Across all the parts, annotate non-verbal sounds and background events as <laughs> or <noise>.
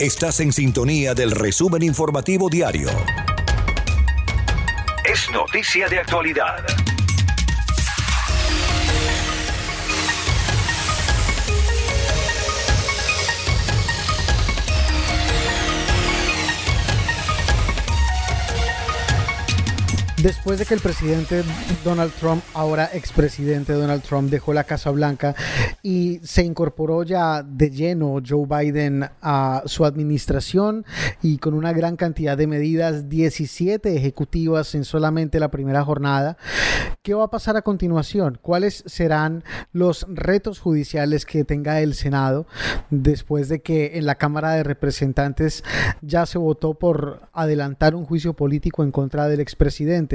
Estás en sintonía del resumen informativo diario. Es noticia de actualidad. Después de que el presidente Donald Trump, ahora expresidente Donald Trump, dejó la Casa Blanca y se incorporó ya de lleno Joe Biden a su administración y con una gran cantidad de medidas, 17 ejecutivas en solamente la primera jornada, ¿qué va a pasar a continuación? ¿Cuáles serán los retos judiciales que tenga el Senado después de que en la Cámara de Representantes ya se votó por adelantar un juicio político en contra del expresidente?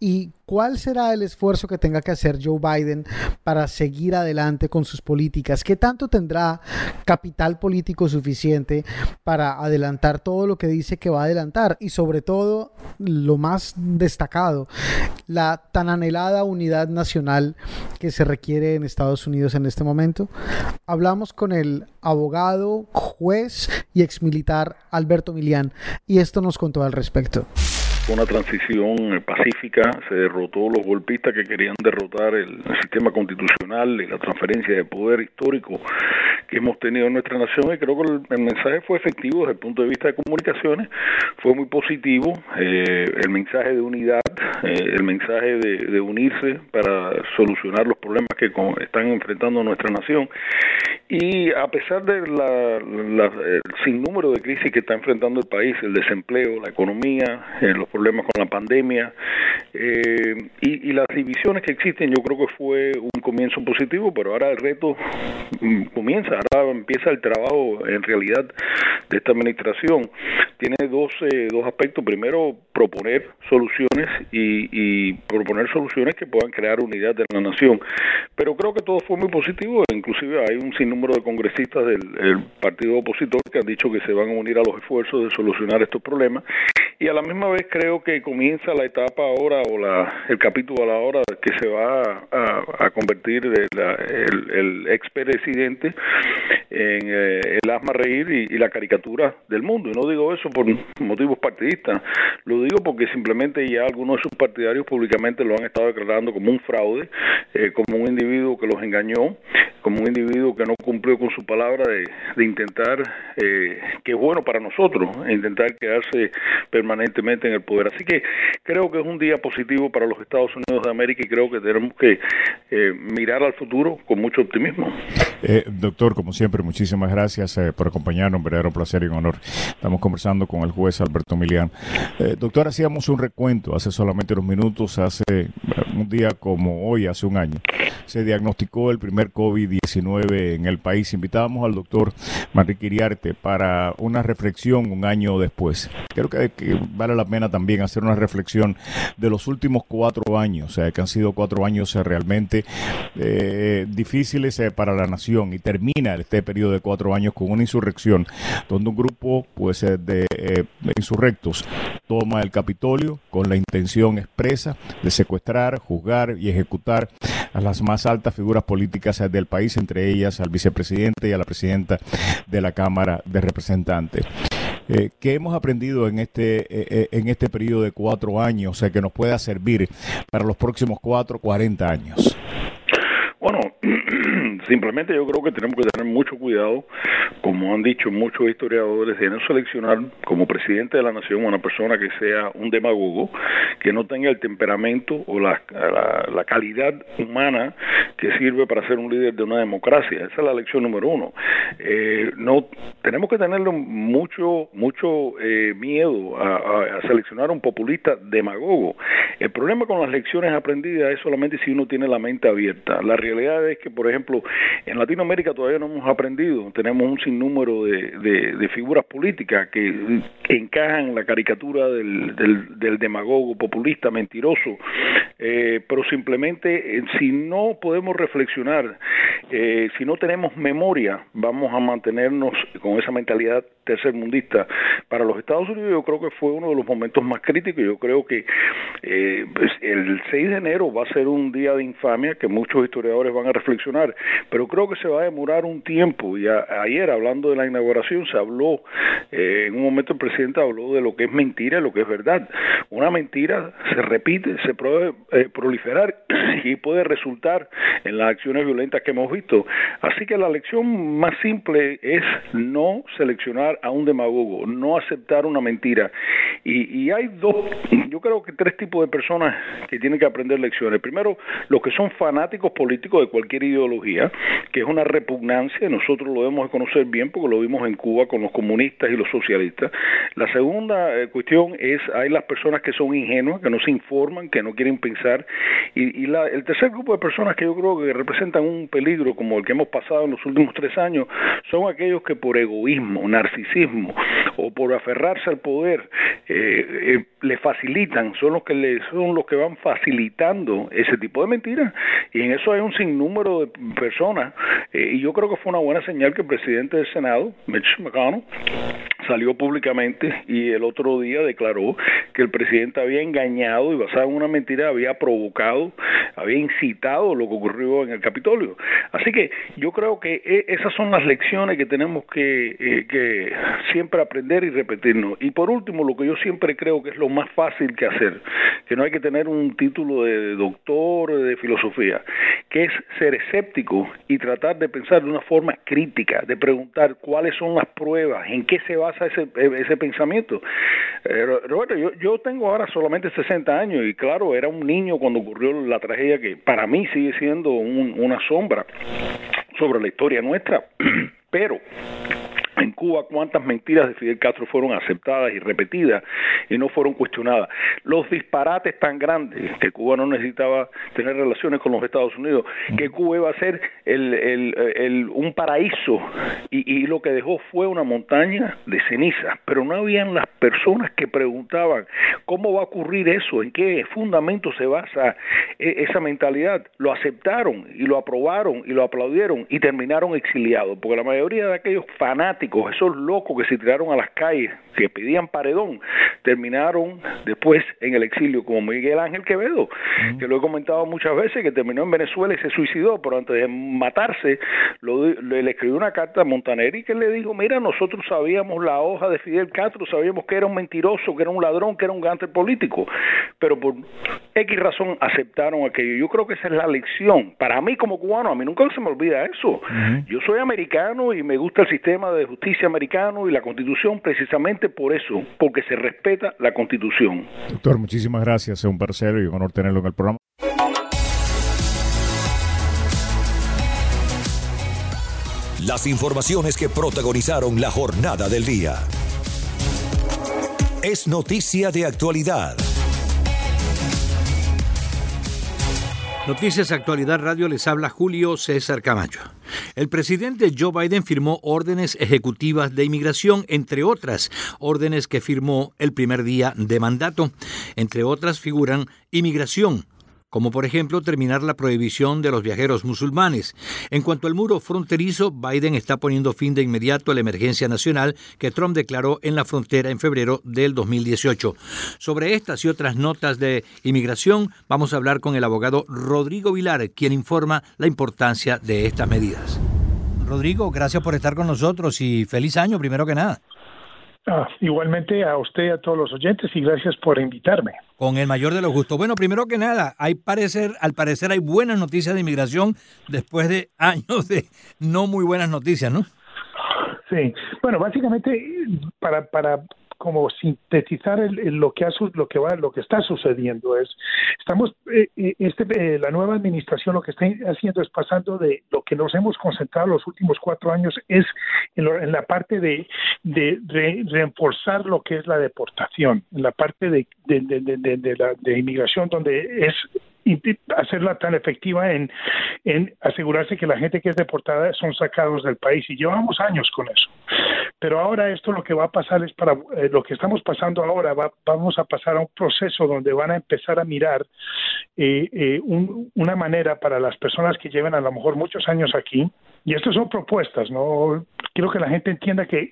¿Y cuál será el esfuerzo que tenga que hacer Joe Biden para seguir adelante con sus políticas? ¿Qué tanto tendrá capital político suficiente para adelantar todo lo que dice que va a adelantar? Y sobre todo, lo más destacado, la tan anhelada unidad nacional que se requiere en Estados Unidos en este momento. Hablamos con el abogado, juez y exmilitar Alberto Milián y esto nos contó al respecto una transición eh, pacífica, se derrotó los golpistas que querían derrotar el, sistema constitucional y la transferencia de poder histórico que hemos tenido en nuestra nación y creo que el, mensaje fue efectivo desde el punto de vista de comunicaciones, fue muy positivo, eh, el mensaje de unidad, eh, el mensaje de, unirse para solucionar los problemas que están enfrentando nuestra nación y a pesar de la, el sinnúmero de crisis que está enfrentando el país, el desempleo, la economía, los problemas con la pandemia eh, y, las divisiones que existen, yo creo que fue un comienzo positivo, pero ahora el reto mm, comienza, ahora empieza el trabajo en realidad de esta administración. Tiene dos, eh, dos aspectos. Primero, proponer soluciones y, y proponer soluciones que puedan crear unidad de la nación. Pero creo que todo fue muy positivo, inclusive hay un sinnúmero de congresistas del partido opositor que han dicho que se van a unir a los esfuerzos de solucionar estos problemas y a la misma vez creo que comienza la etapa ahora o la, el capítulo a la hora que se va a, convertir el, el, expresidente en eh, el asma reír y, la caricatura del mundo. Y no digo eso por motivos partidistas, lo digo porque simplemente ya algunos de sus partidarios públicamente lo han estado declarando como un fraude, eh, como un individuo que los engañó, como un individuo que no cumplió con su palabra de, intentar, eh, que es bueno para nosotros, intentar quedarse permanentemente en el poder. Así que creo que es un día positivo para los Estados Unidos de América y creo que tenemos que eh, mirar al futuro con mucho optimismo. Eh, doctor, como siempre, muchísimas gracias eh, por acompañarnos, un verdadero placer y un honor. Estamos conversando con el juez Alberto Milián. doctor, hacíamos un recuento hace solamente unos minutos, hace un día como hoy, hace un año, se diagnosticó el primer COVID-19 en el país. Invitábamos al doctor Manrique Iriarte para una reflexión un año después. Creo que, vale la pena también hacer una reflexión de los últimos cuatro años, o que han sido cuatro años eh, realmente eh, difíciles eh, para la nación y termina este periodo de cuatro años con una insurrección donde un grupo pues de insurrectos toma el Capitolio con la intención expresa de secuestrar, juzgar y ejecutar a las más altas figuras políticas del país, entre ellas al vicepresidente y a la presidenta de la Cámara de Representantes. Eh, ¿Qué hemos aprendido en este, eh, eh, en este periodo de cuatro años, o que nos pueda servir para los próximos cuatro, cuarenta años? Bueno, simplemente yo creo que tenemos que tener mucho cuidado, como han dicho muchos historiadores, de no seleccionar como presidente de la nación una persona que sea un demagogo, que no tenga el temperamento o la, la, calidad humana que sirve para ser un líder de una democracia. Esa es la lección número uno. Eh, no tenemos que tenerle mucho mucho eh, miedo a, seleccionar un populista demagogo. El problema con las lecciones aprendidas es solamente si uno tiene la mente abierta. La realidad es que, por ejemplo, en Latinoamérica todavía no hemos aprendido, tenemos un sinnúmero de, de, figuras políticas que, encajan la caricatura del, del, demagogo populista mentiroso, eh, pero simplemente eh, si no podemos reflexionar, eh, si no tenemos memoria, vamos a mantenernos con esa mentalidad tercermundista. Para los Estados Unidos yo creo que fue uno de los momentos más críticos, yo creo que pues, el 6 de enero va a ser un día de infamia que muchos historiadores van a reflexionar, pero creo que se va a demorar un tiempo. Y ayer, hablando de la inauguración, se habló, eh, en un momento el presidente habló de lo que es mentira y lo que es verdad. Una mentira se repite, se puede eh, proliferar <clears throat> y puede resultar en las acciones violentas que hemos visto. Así que la lección más simple es no seleccionar a un demagogo, no aceptar una mentira. Y, y hay dos, yo creo que tres tipos de personas que tienen que aprender lecciones. Primero, los que son fanáticos políticos de cualquier ideología, que es una repugnancia, nosotros lo debemos conocer bien porque lo vimos en Cuba con los comunistas y los socialistas. La segunda eh, cuestión es, hay las personas que son ingenuas, que no se informan, que no quieren pensar, y, la, el tercer grupo de personas que yo creo que representan un peligro como el que hemos pasado en los últimos tres años, son aquellos que por egoísmo, narcisismo o por aferrarse al poder eh, eh, le facilitan, son los que le, son los que van facilitando ese tipo de mentiras. Y en eso hay un sinnúmero de personas eh, y yo creo que fue una buena señal que el presidente del Senado, Mitch McConnell, salió públicamente y el otro día declaró que el presidente había engañado y basado en una mentira había provocado, había incitado lo que ocurrió en el Capitolio. Así que yo creo que e, esas son las lecciones que tenemos que, eh, que siempre aprender y repetirnos. Y por último, lo que yo siempre creo que es lo más fácil que hacer, que no hay que tener un título de doctor de filosofía, que es ser escéptico y tratar de pensar de una forma crítica, de preguntar cuáles son las pruebas, en qué se basa ese, ese pensamiento. Eh, Roberto, yo, yo tengo ahora solamente 60 años y claro, era un niño cuando ocurrió la tragedia que para mí sigue siendo un, una sombra sobre la historia nuestra, <clears throat> pero en Cuba cuántas mentiras de Fidel Castro fueron aceptadas y repetidas y no fueron cuestionadas. Los disparates tan grandes que Cuba no necesitaba tener relaciones con los Estados Unidos, que Cuba iba a ser el, el, el, un paraíso y, y, lo que dejó fue una montaña de cenizas, pero no habían las personas que preguntaban cómo va a ocurrir eso, en qué fundamento se basa esa mentalidad. Lo aceptaron y lo aprobaron y lo aplaudieron y terminaron exiliados, porque la mayoría de aquellos fanáticos esos locos que se tiraron a las calles, que pedían paredón, terminaron después en el exilio, como Miguel Ángel Quevedo, que lo he comentado muchas veces, que terminó en Venezuela y se suicidó, pero antes de matarse, lo, le escribió una carta a Montaneri que le dijo, mira, nosotros sabíamos la hoja de Fidel Castro, sabíamos que era un mentiroso, que era un ladrón, que era un gante político, pero por X razón aceptaron aquello. Yo creo que esa es la lección. Para mí como cubano, a mí nunca se me olvida eso. Yo soy americano y me gusta el sistema de justicia americano y la constitución precisamente por eso, porque se respeta la constitución. Doctor, muchísimas gracias. Es un placer y un honor tenerlo en el programa. Las informaciones que protagonizaron la jornada del día. Es noticia de actualidad. Noticias Actualidad Radio les habla Julio César Camacho. El presidente Joe Biden firmó órdenes ejecutivas de inmigración, entre otras órdenes que firmó el primer día de mandato. Entre otras figuran inmigración, como por ejemplo terminar la prohibición de los viajeros musulmanes. En cuanto al muro fronterizo, Biden está poniendo fin de inmediato a la emergencia nacional que Trump declaró en la frontera en febrero del 2018. Sobre estas y otras notas de inmigración, vamos a hablar con el abogado Rodrigo Vilar, quien informa la importancia de estas medidas. Rodrigo, gracias por estar con nosotros y feliz año primero que nada. Ah, igualmente a usted y a todos los oyentes y gracias por invitarme. Con el mayor de los gustos. Bueno, primero que nada, hay parecer, al parecer hay buenas noticias de inmigración después de <laughs> años de no muy buenas noticias, ¿no? Sí, bueno, básicamente para, para como sintetizar el, lo que ha, lo que va lo que está sucediendo es estamos eh, eh, este eh, la nueva administración lo que está haciendo es pasando de lo que nos hemos concentrado los últimos cuatro años es en, lo, en la parte de, de, reforzar lo que es la deportación en la parte de, de la de inmigración donde es hacerla tan efectiva en, asegurarse que la gente que es deportada son sacados del país y llevamos años con eso. Pero ahora esto lo que va a pasar es para eh, lo que estamos pasando ahora, va, vamos a pasar a un proceso donde van a empezar a mirar eh, eh, un, una manera para las personas que lleven a lo mejor muchos años aquí, y estas son propuestas, ¿no? Quiero que la gente entienda que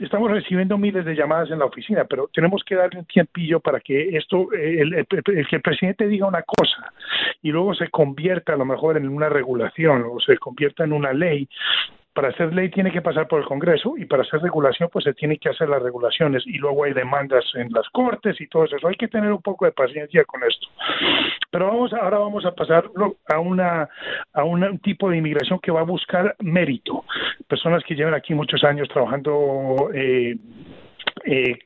estamos recibiendo miles de llamadas en la oficina, pero tenemos que darle un tiempillo para que esto, eh, el, que el presidente diga una cosa y luego se convierta a lo mejor en una regulación o se convierta en una ley, para hacer ley tiene que pasar por el Congreso y para hacer regulación pues se tiene que hacer las regulaciones y luego hay demandas en las cortes y todo eso. Hay que tener un poco de paciencia con esto. Pero vamos ahora vamos a pasar a una a un tipo de inmigración que va a buscar mérito. Personas que llevan aquí muchos años trabajando eh, eh,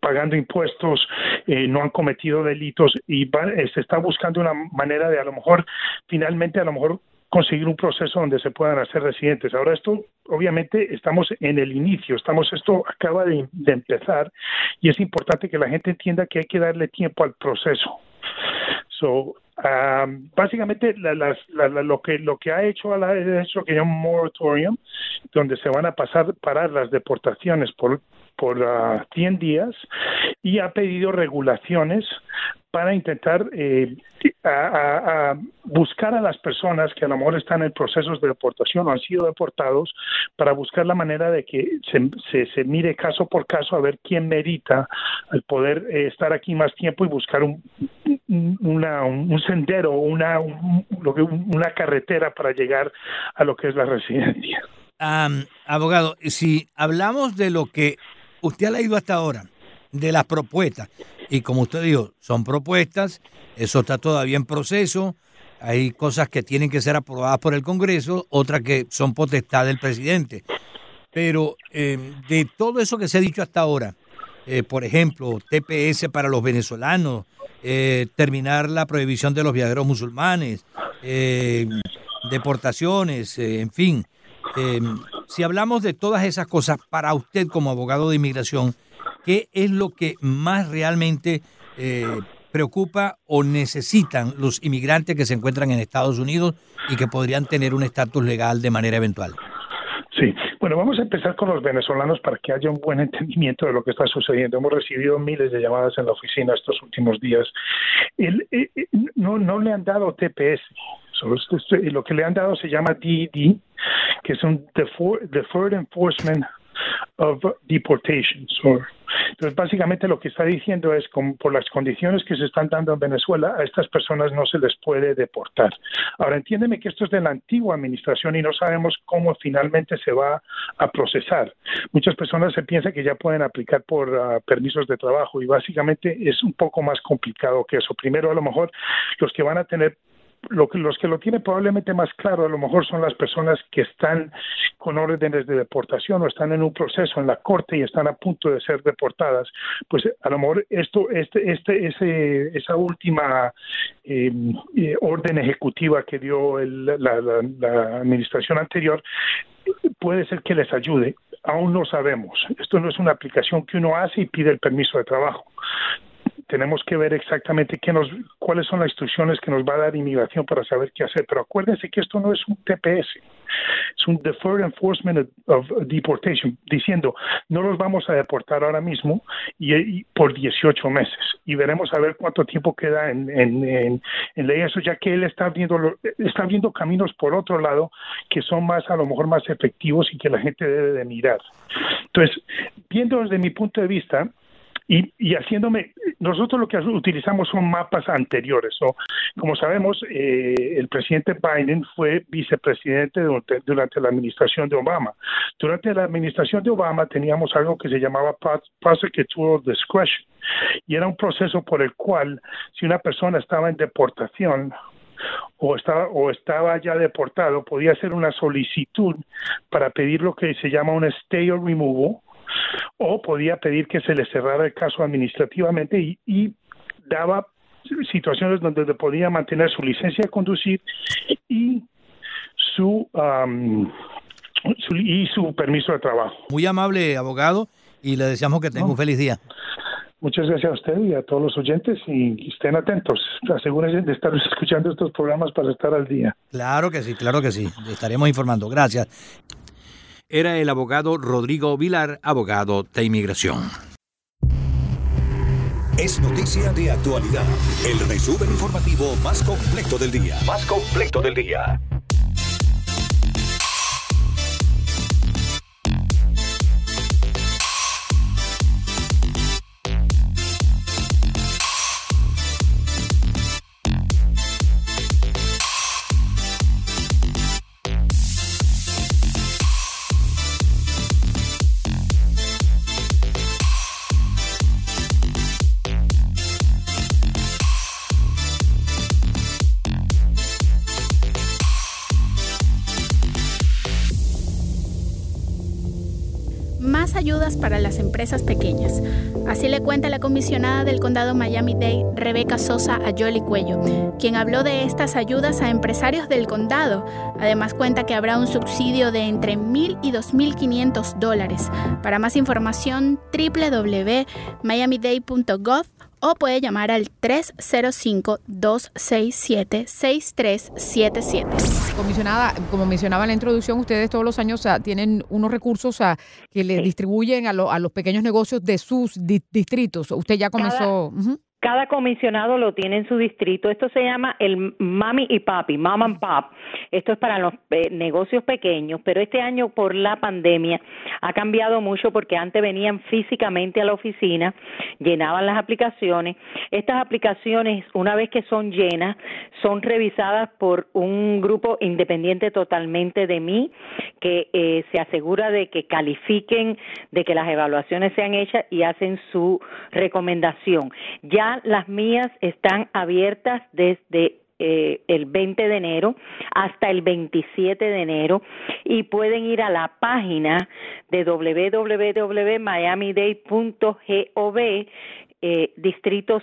pagando impuestos, eh, no han cometido delitos y se está buscando una manera de a lo mejor finalmente a lo mejor conseguir un proceso donde se puedan hacer residentes. Ahora esto, obviamente, estamos en el inicio, estamos esto acaba de, empezar y es importante que la gente entienda que hay que darle tiempo al proceso. So, um, básicamente lo que lo que ha hecho a la, es lo que llama moratorium, donde se van a pasar parar las deportaciones por por 100 ah, días y ha pedido regulaciones para intentar eh, a, buscar a las personas que a lo mejor están en procesos de deportación o han sido deportados para buscar la manera de que se, se, mire caso por caso a ver quién merita el poder eh, estar aquí más tiempo y buscar un, una, un sendero, una, una carretera para llegar a lo que es la residencia. abogado, si hablamos de lo que usted ha leído hasta ahora, de las propuestas, y como usted dijo, son propuestas, eso está todavía en proceso, hay cosas que tienen que ser aprobadas por el Congreso, otras que son potestad del presidente. Pero eh, de todo eso que se ha dicho hasta ahora, eh, por ejemplo, TPS para los venezolanos, eh, terminar la prohibición de los viajeros musulmanes, deportaciones, en fin. si hablamos de todas esas cosas, para usted como abogado de inmigración, ¿Qué es lo que más realmente eh, preocupa o necesitan los inmigrantes que se encuentran en Estados Unidos y que podrían tener un estatus legal de manera eventual? Sí, bueno, vamos a empezar con los venezolanos para que haya un buen entendimiento de lo que está sucediendo. Hemos recibido miles de llamadas en la oficina estos últimos días. Eh, eh, no, no le han dado TPS. lo que le han dado se llama DED, que es un Deferred Enforcement of Deportation. Entonces, básicamente lo que está diciendo es, como por las condiciones que se están dando en Venezuela, a estas personas no se les puede deportar. Ahora, entiéndeme que esto es de la antigua administración y no sabemos cómo finalmente se va a procesar. Muchas personas se piensan que ya pueden aplicar por ah, permisos de trabajo y básicamente es un poco más complicado que eso. Primero, a lo mejor los que van a tener lo que, los que lo tienen probablemente más claro a lo mejor son las personas que están con órdenes de deportación o están en un proceso en la corte y están a punto de ser deportadas pues a lo mejor esto este este ese esa última em, eh, orden ejecutiva que dio la, la administración anterior puede ser que les ayude. Aún no sabemos. Esto no es una aplicación que uno hace y pide el permiso de trabajo tenemos que ver exactamente qué nos, cuáles son las instrucciones que nos va a dar inmigración para saber qué hacer. Pero acuérdense que esto no es un TPS, es un Deferred Enforcement of Deportation, diciendo no los vamos a deportar ahora mismo y, por 18 meses y veremos a ver cuánto tiempo queda en, en, ley eso, ya que él está abriendo, está abriendo caminos por otro lado que son más, a lo mejor más efectivos y que la gente debe de mirar. Entonces, viendo desde mi punto de vista, y, y haciéndome, nosotros lo que utilizamos son mapas anteriores. o Como sabemos, eh, el presidente Biden fue vicepresidente durante, durante, la administración de Obama. Durante la administración de Obama teníamos algo que se llamaba prosecutorial discretion y era un proceso por el cual si una persona estaba en deportación o estaba, o estaba ya deportado, podía hacer una solicitud para pedir lo que se llama un stay or removal, o podía pedir que se le cerrara el caso administrativamente y, daba situaciones donde podía mantener su licencia de conducir y su, y su permiso de trabajo. Muy amable, abogado, y le deseamos que tenga un feliz día. Muchas gracias a usted y a todos los oyentes y estén atentos. Asegúrense de estar <laughs> escuchando estos programas para estar al día. Claro que sí, claro que sí. Estaremos informando. Gracias era el abogado Rodrigo Vilar, abogado de inmigración. Es noticia de actualidad. El resumen informativo más completo del día. Más completo del día. Empresas pequeñas. Así le cuenta la comisionada del condado Miami-Dade, Rebeca Sosa a Jolly Cuello, quien habló de estas ayudas a empresarios del condado. Además cuenta que habrá un subsidio de entre 1.000 y 2.500 dólares. Para más información, www.miamidade.gov o puede llamar al 305-267-6377. Comisionada, como mencionaba en la introducción, ustedes todos los años tienen unos recursos que le distribuyen a, los pequeños negocios de sus distritos. Usted ya comenzó... Cada comisionado lo tiene en su distrito. Esto se llama el Mami y Papi, Mom and Pop. Esto es para los eh, negocios pequeños, pero este año por la pandemia ha cambiado mucho porque antes venían físicamente a la oficina, llenaban las aplicaciones. Estas aplicaciones, una vez que son llenas, son revisadas por un grupo independiente totalmente de mí que eh, se asegura de que califiquen, de que las evaluaciones sean hechas y hacen su recomendación. Ya las mías están abiertas desde eh, el 20 de enero hasta el 27 de enero y pueden ir a la página de www.miamidade.gov eh, distrito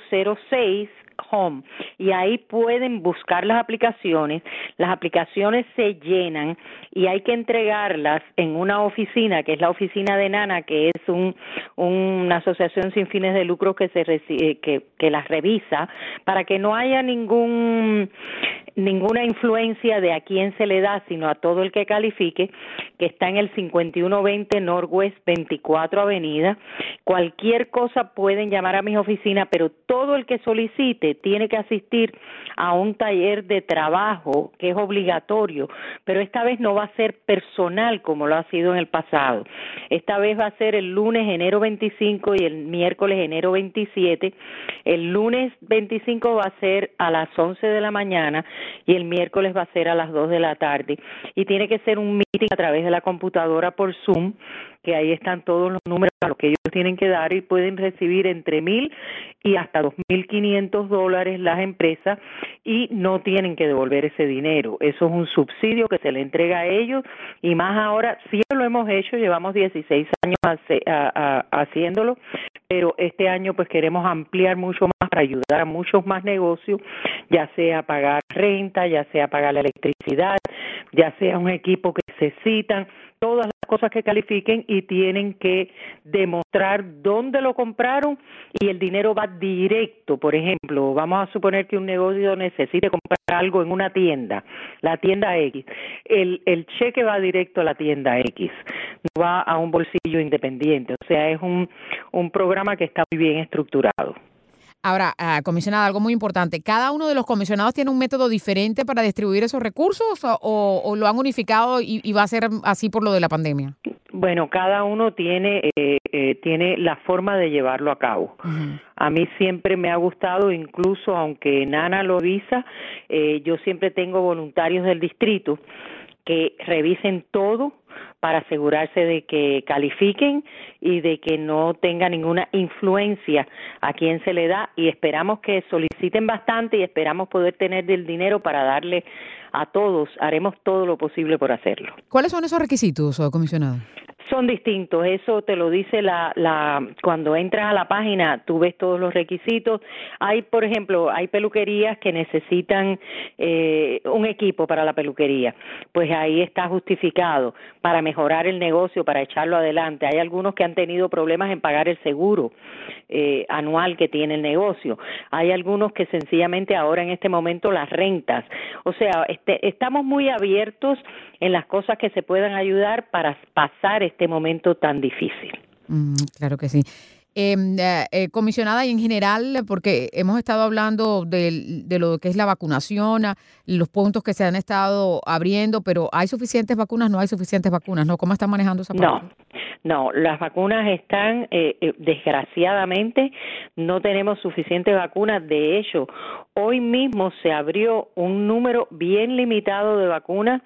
06 Home y ahí pueden buscar las aplicaciones. Las aplicaciones se llenan y hay que entregarlas en una oficina, que es la oficina de Nana, que es un, una asociación sin fines de lucro que, se, eh, que, que las revisa, para que no haya ningún ninguna influencia de a quién se le da, sino a todo el que califique, que está en el 5120 Northwest 24 Avenida. Cualquier cosa pueden llamar a mis oficinas, pero todo el que solicite tiene que asistir a un taller de trabajo que es obligatorio, pero esta vez no va a ser personal como lo ha sido en el pasado. Esta vez va a ser el lunes enero 25 y el miércoles enero 27. El lunes 25 va a ser a las 11 de la mañana y el miércoles va a ser a las 2 de la tarde. Y tiene que ser un meeting a través de la computadora por Zoom que ahí están todos los números a los que ellos tienen que dar y pueden recibir entre mil y hasta dos mil quinientos dólares las empresas y no tienen que devolver ese dinero. Eso es un subsidio que se le entrega a ellos y más ahora, sí lo hemos hecho, llevamos 16 años haciéndolo, pero este año pues queremos ampliar mucho más para ayudar a muchos más negocios, ya sea pagar renta, ya sea pagar la electricidad, ya sea un equipo que necesitan, todas cosas que califiquen y tienen que demostrar dónde lo compraron y el dinero va directo. Por ejemplo, vamos a suponer que un negocio necesite comprar algo en una tienda, la tienda X. El, el cheque va directo a la tienda X, no va a un bolsillo independiente. O sea, es un, un programa que está muy bien estructurado. Ahora, uh, comisionada, algo muy importante. ¿Cada uno de los comisionados tiene un método diferente para distribuir esos recursos o, lo han unificado y, va a ser así por lo de la pandemia? Bueno, cada uno tiene, eh, eh, tiene la forma de llevarlo a cabo. A mí siempre me ha gustado, incluso aunque Nana lo visa, eh, yo siempre tengo voluntarios del distrito que revisen todo para asegurarse de que califiquen y de que no tenga ninguna influencia a quien se le da y esperamos que soliciten bastante y esperamos poder tener el dinero para darle a todos. Haremos todo lo posible por hacerlo. ¿Cuáles son esos requisitos, comisionado? Son distintos, eso te lo dice la, la, cuando entras a la página, tú ves todos los requisitos. Hay, por ejemplo, hay peluquerías que necesitan eh, un equipo para la peluquería, pues ahí está justificado para mejorar el negocio, para echarlo adelante. Hay algunos que han tenido problemas en pagar el seguro eh, anual que tiene el negocio. Hay algunos que sencillamente ahora en este momento las rentas. O sea, este, estamos muy abiertos en las cosas que se puedan ayudar para pasar este momento tan difícil. Mm, claro que sí. Em, eh, eh, comisionada y en general, porque hemos estado hablando de, de, lo que es la vacunación, los puntos que se han estado abriendo, pero ¿hay suficientes vacunas? ¿No hay suficientes vacunas? ¿No? ¿Cómo están manejando esa parte? No, no, las vacunas están, eh, eh, desgraciadamente, no tenemos suficientes vacunas. De hecho, hoy mismo se abrió un número bien limitado de vacunas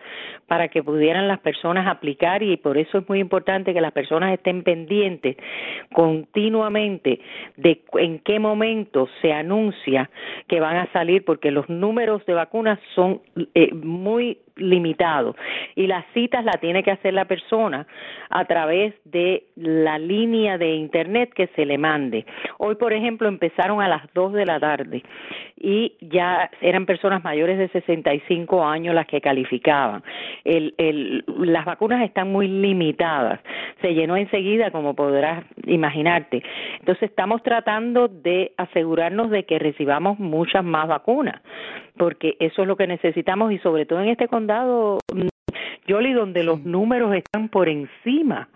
para que pudieran las personas aplicar y por eso es muy importante que las personas estén pendientes continuamente de en qué momento se anuncia que van a salir, porque los números de vacunas son eh, muy limitados y las citas las tiene que hacer la persona a través de la línea de internet que se le mande. Hoy, por ejemplo, empezaron a las 2 de la tarde y ya eran personas mayores de 65 años las que calificaban. las vacunas están muy limitadas, se llenó enseguida, como podrás imaginarte. Entonces, estamos tratando de asegurarnos de que recibamos muchas más vacunas, porque eso es lo que necesitamos y sobre todo en este condado, Yoli, donde los números están por encima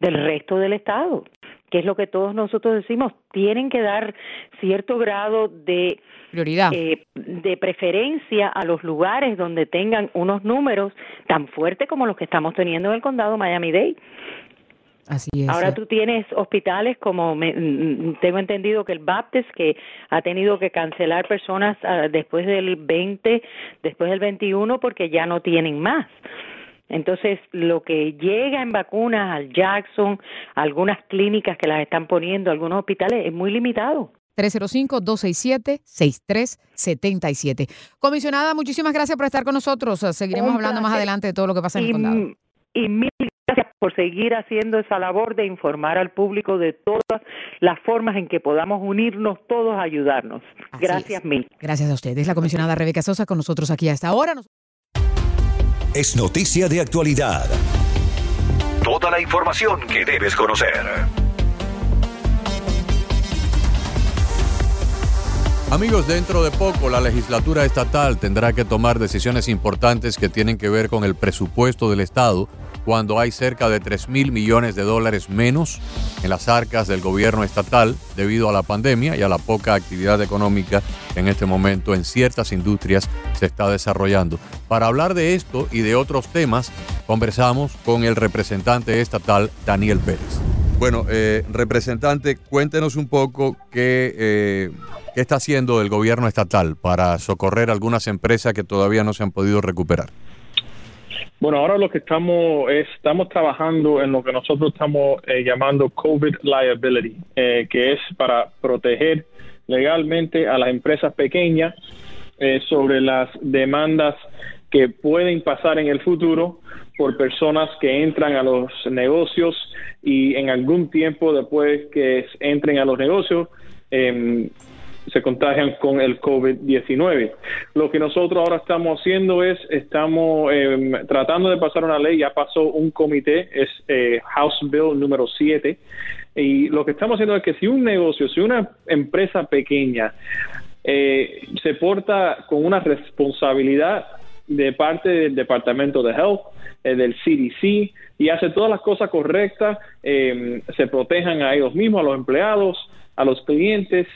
del resto del estado, que es lo que todos nosotros decimos, tienen que dar cierto grado de prioridad, eh, de preferencia a los lugares donde tengan unos números tan fuertes como los que estamos teniendo en el condado Miami-Dade. Así es. Ahora tú tienes hospitales como me, mm, mm, tengo entendido que el Baptist que ha tenido que cancelar personas ah, después del 20, después del 21 porque ya no tienen más. Entonces, lo que llega en vacunas al Jackson, algunas clínicas que las están poniendo, algunos hospitales, es muy limitado. 305-267-6377. Comisionada, muchísimas gracias por estar con nosotros. Seguiremos hablando más adelante de todo lo que pasa en el condado. Y mil gracias por seguir haciendo esa labor de informar al público de todas las formas en que podamos unirnos todos a ayudarnos. gracias mil. Gracias a ustedes. La comisionada Rebeca Sosa con nosotros aquí hasta ahora es noticia de actualidad. Toda la información que debes conocer. Amigos, dentro de poco la legislatura estatal tendrá que tomar decisiones importantes que tienen que ver con el presupuesto del Estado cuando hay cerca de 3 mil millones de dólares menos en las arcas del gobierno estatal debido a la pandemia y a la poca actividad económica que en este momento en ciertas industrias se está desarrollando. Para hablar de esto y de otros temas, conversamos con el representante estatal Daniel Pérez. Bueno, eh, representante, cuéntenos un poco eh, qué está haciendo el gobierno estatal para socorrer algunas empresas que todavía no se han podido recuperar. Bueno, ahora lo que estamos estamos trabajando en lo que nosotros estamos eh, llamando COVID liability, eh, que es para proteger legalmente a las empresas pequeñas eh, sobre las demandas que pueden pasar en el futuro por personas que entran a los negocios y en algún tiempo después que entren a los negocios eh, se contagian con el COVID-19. Lo que nosotros ahora estamos haciendo es, estamos em, tratando de pasar una ley, ya pasó un comité, es eh, House Bill número 7, y lo que estamos haciendo es que si un negocio, si una empresa pequeña eh, se porta con una responsabilidad de parte del Departamento de Health, eh, del CDC, y hace todas las cosas correctas, em, se protejan a ellos mismos, a los empleados, a los clientes,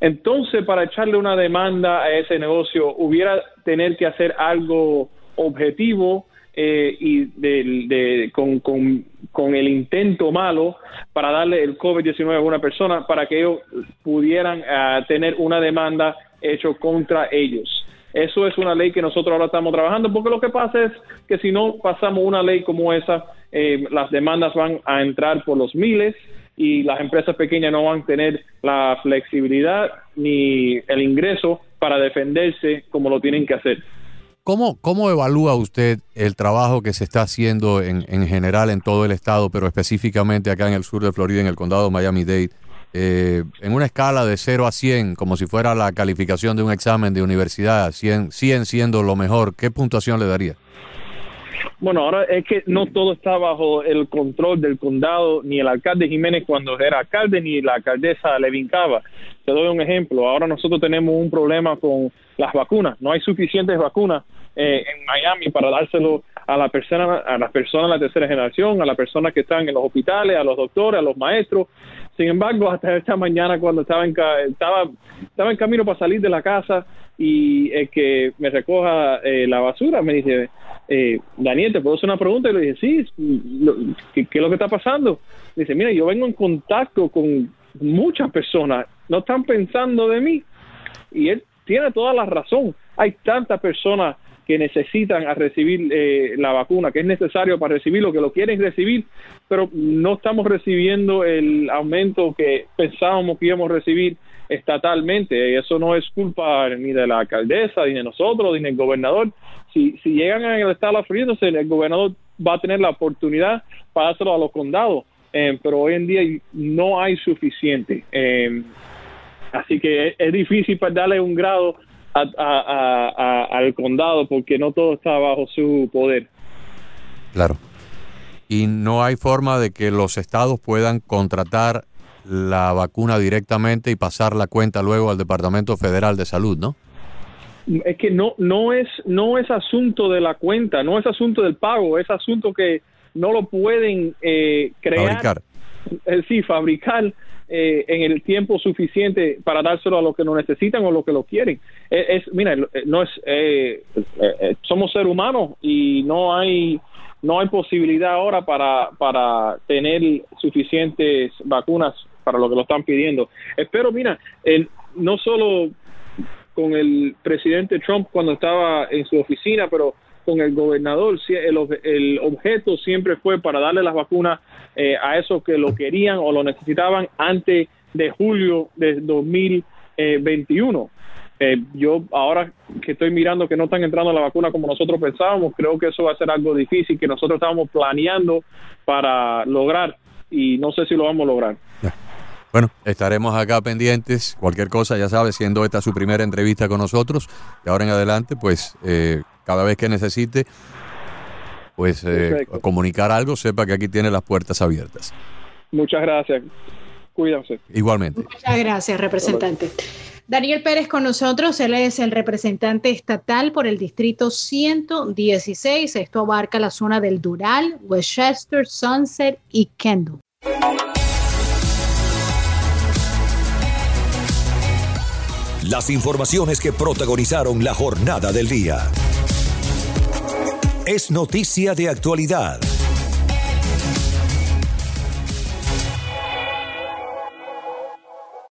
entonces, para echarle una demanda a ese negocio, hubiera tener que hacer algo objetivo eh, y de, con, con, el intento malo para darle el COVID-19 a una persona para que ellos pudieran ah, tener una demanda hecho contra ellos. Eso es una ley que nosotros ahora estamos trabajando porque lo que pasa es que si no pasamos una ley como esa, eh, las demandas van a entrar por los miles y las empresas pequeñas no van a tener la flexibilidad ni el ingreso para defenderse como lo tienen que hacer. ¿Cómo, cómo evalúa usted el trabajo que se está haciendo en, en, general en todo el estado, pero específicamente acá en el sur de Florida, en el condado de Miami-Dade, eh, en una escala de 0 a 100, como si fuera la calificación de un examen de universidad, 100, 100 siendo lo mejor, ¿qué puntuación le daría? Bueno, ahora es que no todo está bajo el control del condado, ni el alcalde Jiménez cuando era alcalde, ni la alcaldesa Levin Cava. Te doy un ejemplo. Ahora nosotros tenemos un problema con las vacunas. No hay suficientes vacunas eh, en Miami para dárselo a la persona, a las personas de la tercera generación, a las personas que están en los hospitales, a los doctores, a los maestros. Sin embargo, hasta esta mañana cuando estaba en, estaba, estaba en camino para salir de la casa y el que me recoja eh, la basura me dice, eh, Daniel, ¿te puedo hacer una pregunta? Y le dije, sí, ¿qué, es lo que está pasando? Dice, mira, yo vengo en contacto con muchas personas, no están pensando de mí. Y él tiene toda la razón. Hay tantas personas que necesitan a recibir eh, la vacuna, que es necesario para recibirlo, que lo quieren recibir, pero no estamos recibiendo el aumento que pensábamos que íbamos a recibir estatalmente. Eso no es culpa ni de la alcaldesa, ni de nosotros, ni del gobernador. Si, si llegan de la Florida, el gobernador va a tener la oportunidad para dárselo a los condados. eh, pero hoy en día no hay suficiente. Eh, así que es, difícil para darle un grado al condado porque no todo está bajo su poder. Claro. Y no hay forma de que los estados puedan contratar la vacuna directamente y pasar la cuenta luego al Departamento Federal de Salud, ¿no? Es que no no es no es asunto de la cuenta, no es asunto del pago, es asunto que no lo pueden eh, crear, fabricar. Eh, sí, fabricar eh, en el tiempo suficiente para dárselo a los que lo necesitan o los que lo quieren. Es, mira, no es somos seres humanos y no hay no hay posibilidad ahora para para tener suficientes vacunas para lo que lo están pidiendo. Espero, mira, el, no solo con el presidente Trump cuando estaba en su oficina, pero con el gobernador, el, el objeto siempre fue para darle las vacunas eh, a esos que lo querían o lo necesitaban antes de julio de 2021. Eh, yo ahora que estoy mirando que no están entrando la vacuna como nosotros pensábamos, creo que eso va a ser algo difícil que nosotros estábamos planeando para lograr y no sé si lo vamos a lograr. Bueno, estaremos acá pendientes. Cualquier cosa, ya sabes, siendo esta su primera entrevista con nosotros, y ahora en adelante, pues eh, cada vez que necesite, pues eh, comunicar algo, sepa que aquí tiene las puertas abiertas. Muchas gracias. Cuídense. Igualmente. Muchas gracias, representante. Daniel Pérez con nosotros, él es el representante estatal por el distrito 116. Esto abarca la zona del Dural, Westchester, Sunset y Kendall. Las informaciones que protagonizaron la jornada del día es noticia de actualidad.